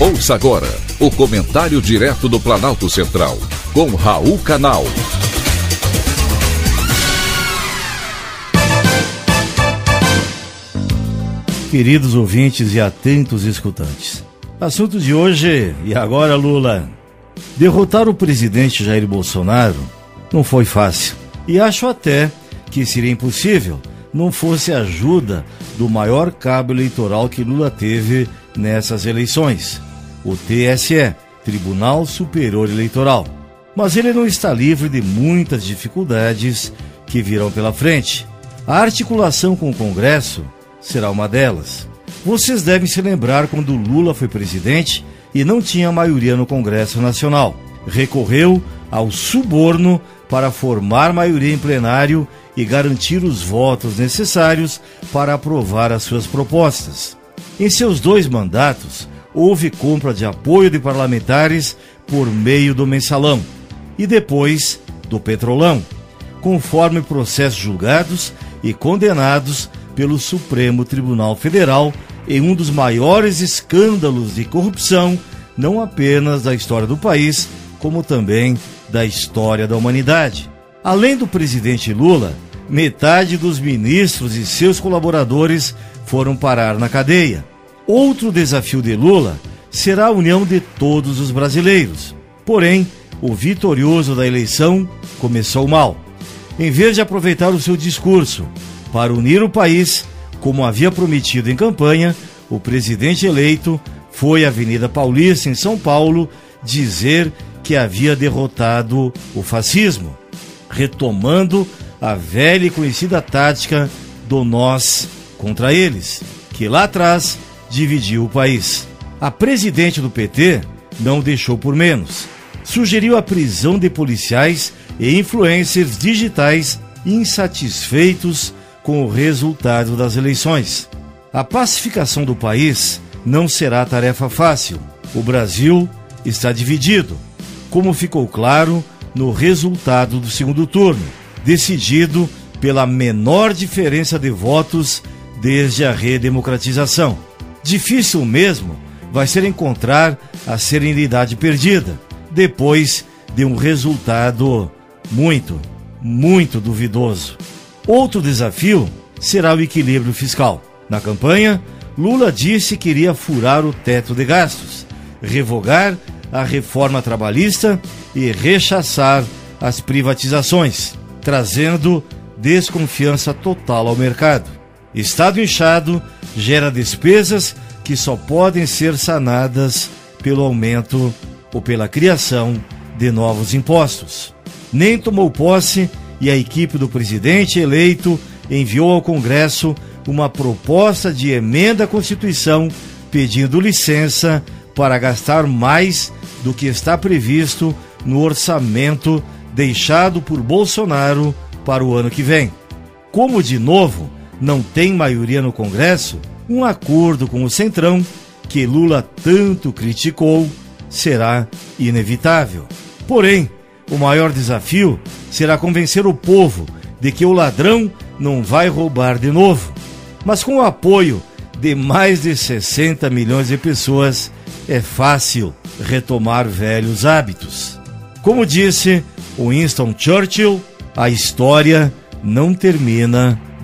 Ouça agora o comentário direto do Planalto Central, com Raul Canal. Queridos ouvintes e atentos escutantes. Assunto de hoje, e agora Lula. Derrotar o presidente Jair Bolsonaro não foi fácil. E acho até que seria impossível não fosse a ajuda do maior cabo eleitoral que Lula teve nessas eleições, o TSE, Tribunal Superior Eleitoral. Mas ele não está livre de muitas dificuldades que virão pela frente. A articulação com o Congresso será uma delas. Vocês devem se lembrar quando Lula foi presidente e não tinha maioria no Congresso Nacional. Recorreu ao suborno para formar maioria em plenário e garantir os votos necessários para aprovar as suas propostas. Em seus dois mandatos, houve compra de apoio de parlamentares por meio do mensalão e depois do petrolão, conforme processos julgados e condenados pelo Supremo Tribunal Federal em um dos maiores escândalos de corrupção, não apenas da história do país, como também da história da humanidade. Além do presidente Lula, metade dos ministros e seus colaboradores foram parar na cadeia. Outro desafio de Lula será a união de todos os brasileiros. Porém, o vitorioso da eleição começou mal. Em vez de aproveitar o seu discurso para unir o país, como havia prometido em campanha, o presidente eleito foi à Avenida Paulista, em São Paulo, dizer que havia derrotado o fascismo, retomando a velha e conhecida tática do nós contra eles, que lá atrás dividiu o país. A presidente do PT não deixou por menos. Sugeriu a prisão de policiais e influencers digitais insatisfeitos com o resultado das eleições. A pacificação do país não será tarefa fácil. O Brasil está dividido, como ficou claro no resultado do segundo turno, decidido pela menor diferença de votos desde a redemocratização. Difícil mesmo vai ser encontrar a serenidade perdida depois de um resultado muito, muito duvidoso. Outro desafio será o equilíbrio fiscal. Na campanha, Lula disse que iria furar o teto de gastos, revogar a reforma trabalhista e rechaçar as privatizações, trazendo desconfiança total ao mercado. Estado inchado gera despesas que só podem ser sanadas pelo aumento ou pela criação de novos impostos. Nem tomou posse e a equipe do presidente eleito enviou ao Congresso uma proposta de emenda à Constituição pedindo licença para gastar mais do que está previsto no orçamento deixado por Bolsonaro para o ano que vem. Como, de novo, não tem maioria no Congresso, um acordo com o Centrão, que Lula tanto criticou, será inevitável. Porém, o maior desafio será convencer o povo de que o ladrão não vai roubar de novo. Mas com o apoio de mais de 60 milhões de pessoas, é fácil retomar velhos hábitos. Como disse Winston Churchill, a história não termina